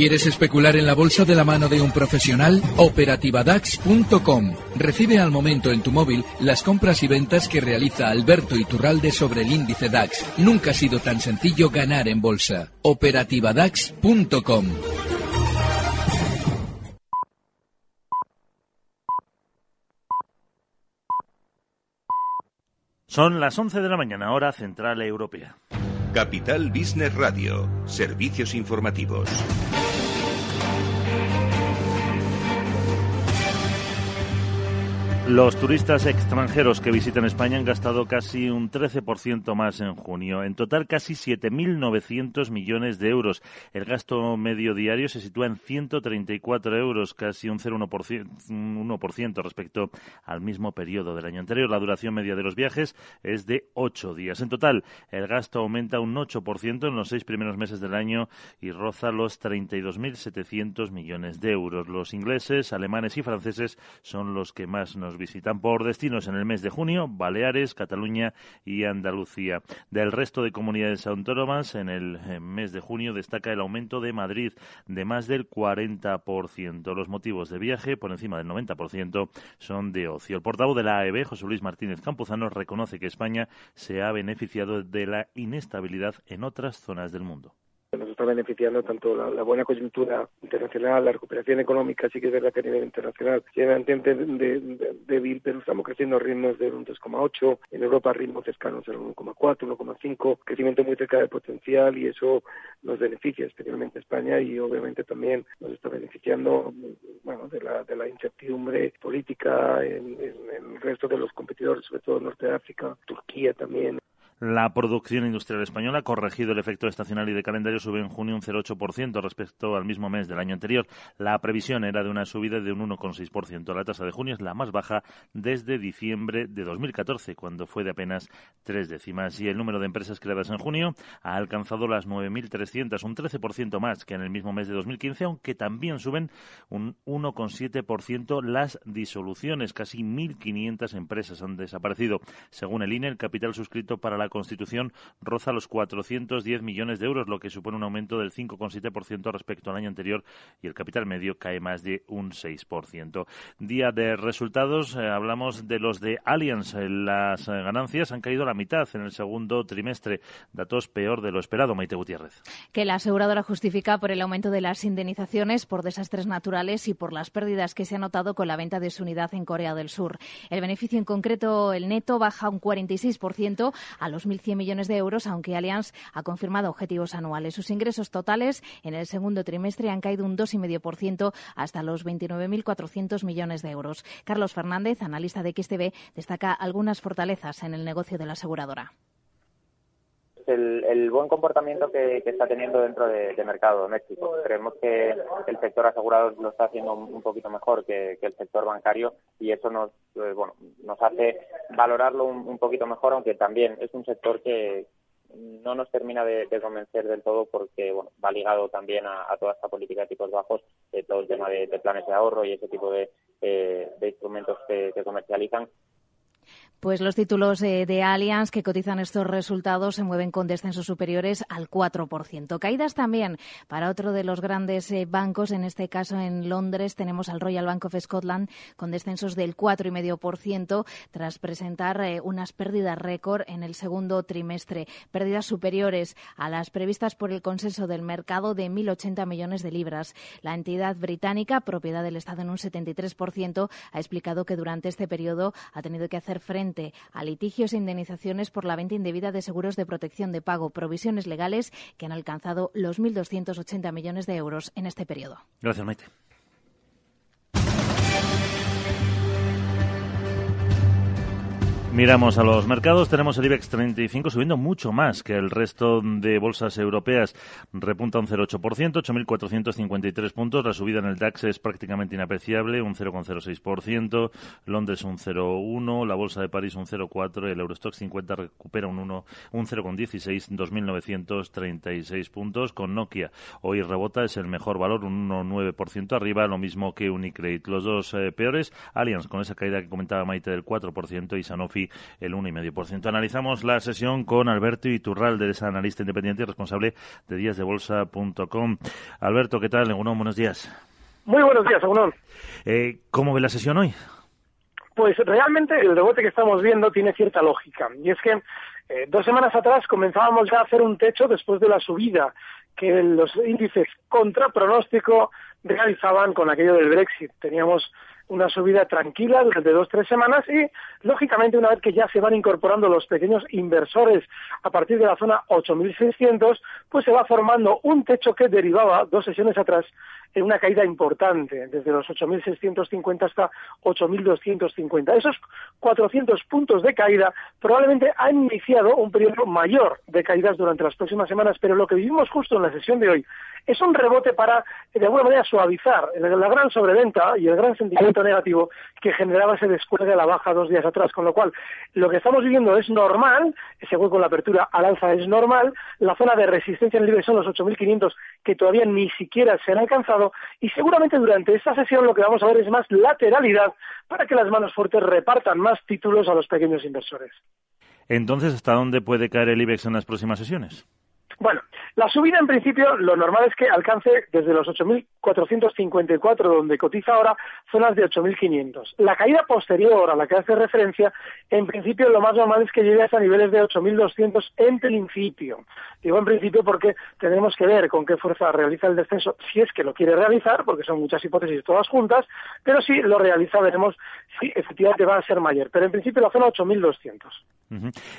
¿Quieres especular en la bolsa de la mano de un profesional? Operativadax.com. Recibe al momento en tu móvil las compras y ventas que realiza Alberto Iturralde sobre el índice DAX. Nunca ha sido tan sencillo ganar en bolsa. Operativadax.com. Son las 11 de la mañana, hora central europea. Capital Business Radio, servicios informativos. Los turistas extranjeros que visitan España han gastado casi un 13% más en junio. En total, casi 7.900 millones de euros. El gasto medio diario se sitúa en 134 euros, casi un 0,1% un 1% respecto al mismo periodo del año anterior. La duración media de los viajes es de 8 días. En total, el gasto aumenta un 8% en los seis primeros meses del año y roza los 32.700 millones de euros. Los ingleses, alemanes y franceses son los que más nos visitan por destinos en el mes de junio Baleares, Cataluña y Andalucía. Del resto de comunidades autónomas, en el eh, mes de junio destaca el aumento de Madrid de más del 40%. Los motivos de viaje, por encima del 90%, son de ocio. El portavoz de la AEB, José Luis Martínez Campuzano, reconoce que España se ha beneficiado de la inestabilidad en otras zonas del mundo nos está beneficiando tanto la, buena coyuntura internacional, la recuperación económica, sí que es verdad que a nivel internacional se mantiene débil, pero estamos creciendo a ritmos de un 3,8, en Europa ritmos cercanos al 1,4, 1,5, crecimiento muy cerca del potencial y eso nos beneficia especialmente España y obviamente también nos está beneficiando bueno, de, la, de la incertidumbre política en, en el resto de los competidores, sobre todo en Norte de África, Turquía también. La producción industrial española corregido el efecto estacional y de calendario, sube en junio un 0,8% respecto al mismo mes del año anterior. La previsión era de una subida de un 1,6%. La tasa de junio es la más baja desde diciembre de 2014, cuando fue de apenas tres décimas. Y el número de empresas creadas en junio ha alcanzado las 9.300, un 13% más que en el mismo mes de 2015, aunque también suben un 1,7% las disoluciones. Casi 1.500 empresas han desaparecido. Según el INE, el capital suscrito para la Constitución roza los 410 millones de euros, lo que supone un aumento del 5,7% respecto al año anterior y el capital medio cae más de un 6%. Día de resultados, eh, hablamos de los de Allianz. Eh, las eh, ganancias han caído a la mitad en el segundo trimestre, datos peor de lo esperado. Maite Gutiérrez. Que la aseguradora justifica por el aumento de las indemnizaciones por desastres naturales y por las pérdidas que se ha notado con la venta de su unidad en Corea del Sur. El beneficio en concreto, el neto, baja un 46% a los 1.100 millones de euros, aunque Allianz ha confirmado objetivos anuales. Sus ingresos totales en el segundo trimestre han caído un 2,5% hasta los 29.400 millones de euros. Carlos Fernández, analista de XTB, destaca algunas fortalezas en el negocio de la aseguradora. El, buen comportamiento que, está teniendo dentro de, mercado de México. Creemos que el sector asegurado lo está haciendo un, poquito mejor que, el sector bancario y eso nos, eh, bueno, nos hace valorarlo un, poquito mejor, aunque también es un sector que no nos termina de, convencer del todo porque bueno, va ligado también a, toda esta política de tipos bajos, de todo el tema de, planes de ahorro y ese tipo de, eh, instrumentos que comercializan pues los títulos eh, de Allianz que cotizan estos resultados se mueven con descensos superiores al 4%. Caídas también para otro de los grandes eh, bancos, en este caso en Londres tenemos al Royal Bank of Scotland con descensos del 4,5% tras presentar eh, unas pérdidas récord en el segundo trimestre. Pérdidas superiores a las previstas por el consenso del mercado de 1.080 millones de libras. La entidad británica, propiedad del Estado en un 73%, ha explicado que durante este periodo ha tenido que hacer frente a litigios e indemnizaciones por la venta indebida de seguros de protección de pago, provisiones legales que han alcanzado los 1.280 millones de euros en este periodo. Gracias, Maite. Miramos a los mercados, tenemos el IBEX 35 subiendo mucho más que el resto de bolsas europeas, repunta un 0,8%, 8.453 puntos, la subida en el DAX es prácticamente inapreciable, un 0,06%, Londres un 0,1%, la bolsa de París un 0,4%, el Eurostock 50 recupera un 1, un 0,16, 2.936 puntos, con Nokia hoy rebota, es el mejor valor, un 1,9% arriba, lo mismo que Unicredit. Los dos eh, peores, Allianz con esa caída que comentaba Maite del 4% y Sanofi el 1,5%. Analizamos la sesión con Alberto Iturralde, es analista independiente y responsable de díasdebolsa.com. Alberto, ¿qué tal? Uno, buenos días. Muy buenos días, Agunón. Eh, ¿Cómo ve la sesión hoy? Pues realmente el rebote que estamos viendo tiene cierta lógica. Y es que eh, dos semanas atrás comenzábamos ya a hacer un techo después de la subida que los índices contra pronóstico realizaban con aquello del Brexit. Teníamos una subida tranquila durante dos tres semanas y lógicamente una vez que ya se van incorporando los pequeños inversores a partir de la zona 8.600 pues se va formando un techo que derivaba dos sesiones atrás en una caída importante, desde los 8.650 hasta 8.250. Esos 400 puntos de caída probablemente han iniciado un periodo mayor de caídas durante las próximas semanas, pero lo que vivimos justo en la sesión de hoy es un rebote para, de alguna manera, suavizar la gran sobreventa y el gran sentimiento negativo que generaba ese descuelgue a la baja dos días atrás. Con lo cual, lo que estamos viviendo es normal, ese hueco en la apertura al alza es normal, la zona de resistencia en el libre son los 8.500 que todavía ni siquiera se han alcanzado y seguramente durante esta sesión lo que vamos a ver es más lateralidad para que las manos fuertes repartan más títulos a los pequeños inversores. Entonces, ¿hasta dónde puede caer el IBEX en las próximas sesiones? Bueno, la subida en principio lo normal es que alcance desde los 8.454 donde cotiza ahora zonas de 8.500. La caída posterior a la que hace referencia, en principio lo más normal es que llegue hasta niveles de 8.200 en principio. Digo en principio porque tenemos que ver con qué fuerza realiza el descenso, si es que lo quiere realizar, porque son muchas hipótesis todas juntas, pero si lo realiza veremos si efectivamente va a ser mayor. Pero en principio la zona 8.200.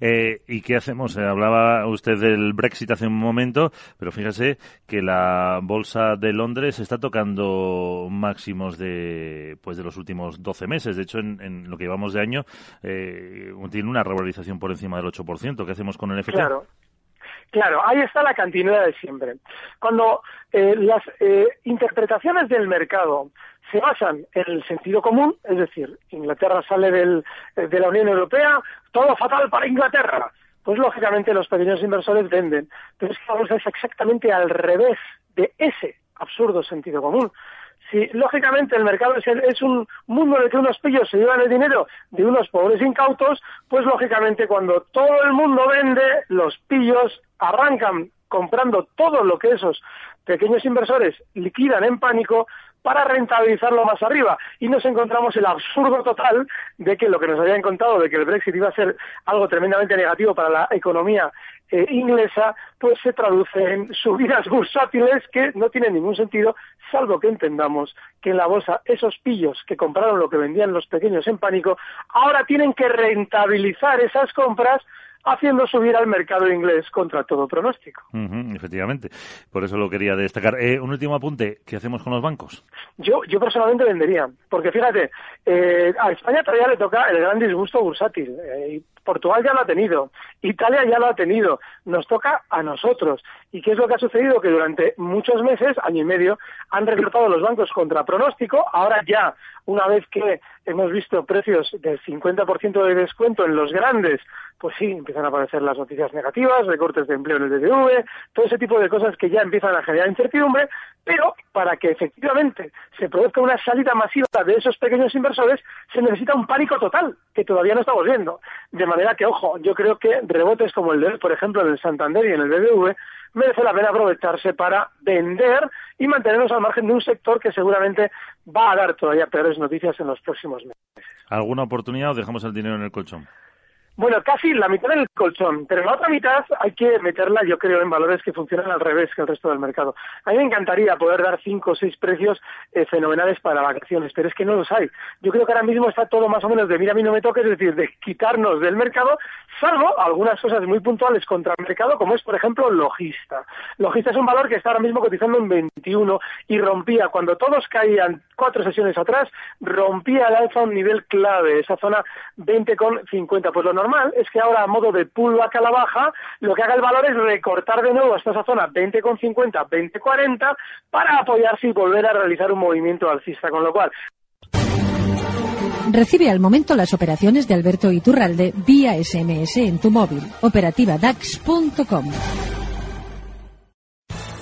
Eh, ¿Y qué hacemos? Eh, hablaba usted del Brexit hace un momento, pero fíjese que la bolsa de Londres está tocando máximos de pues de los últimos 12 meses. De hecho, en, lo que llevamos de año eh, tiene una revalorización por encima del 8%. ¿Qué hacemos con el FT? Claro. Claro, ahí está la continuidad de siempre. Cuando las interpretaciones del mercado se basan en el sentido común, es decir, Inglaterra sale del, de la Unión Europea, todo fatal para Inglaterra. Pues lógicamente los pequeños inversores venden. Pero es que la bolsa es exactamente al revés de ese absurdo sentido común. Si lógicamente el mercado es, un mundo en el que unos pillos se llevan el dinero de unos pobres incautos, pues lógicamente cuando todo el mundo vende, los pillos arrancan comprando todo lo que esos pequeños inversores liquidan en pánico para rentabilizarlo más arriba. Y nos encontramos el absurdo total de que lo que nos habían contado de que el Brexit iba a ser algo tremendamente negativo para la economía eh, inglesa, pues se traduce en subidas bursátiles que no tienen ningún sentido, salvo que entendamos que en la bolsa esos pillos que compraron lo que vendían los pequeños en pánico, ahora tienen que rentabilizar esas compras haciendo subir al mercado inglés contra todo pronóstico. efectivamente, por eso lo quería destacar. Eh, un último apunte, ¿qué hacemos con los bancos? Yo, yo personalmente vendería, porque fíjate, eh, a España todavía le toca el gran disgusto bursátil. Eh, Portugal ya lo ha tenido, Italia ya lo ha tenido, nos toca a nosotros. ¿Y qué es lo que ha sucedido? Que durante muchos meses, año y medio, han recortado los bancos contra pronóstico, ahora ya, una vez que hemos visto precios del 50% de descuento en los grandes, pues sí, empiezan a aparecer las noticias negativas, recortes de empleo en el DDV, todo ese tipo de cosas que ya empiezan a generar incertidumbre, pero para que efectivamente se produzca una salida masiva de esos pequeños inversores, se necesita un pánico total, que todavía no estamos viendo. De manera que, ojo, yo creo que rebotes como el de, por ejemplo, en el Santander y en el BBV, merece la pena aprovecharse para vender y mantenernos al margen de un sector que seguramente va a dar todavía peores noticias en los próximos meses. ¿Alguna oportunidad o dejamos el dinero en el colchón? Bueno, casi la mitad del colchón, pero la otra mitad hay que meterla, yo creo, en valores que funcionan al revés que el resto del mercado. A mí me encantaría poder dar cinco o seis precios eh, fenomenales para vacaciones, pero es que no los hay. Yo creo que ahora mismo está todo más o menos de mira a mí no me toques, es decir, de quitarnos del mercado, salvo algunas cosas muy puntuales contra el mercado, como es, por ejemplo, Logista. Logista es un valor que está ahora mismo cotizando en 21 y rompía, cuando todos caían cuatro sesiones atrás, rompía al alza un nivel clave, esa zona 20,50. Pues lo normal es que ahora a modo de pullback a la lo que haga el valor es recortar de nuevo hasta esa zona 20,50, 20,40 para apoyarse y volver a realizar un movimiento alcista, con lo cual Recibe al momento las operaciones de Alberto Iturralde vía SMS en tu móvil. Operativa DAX.com.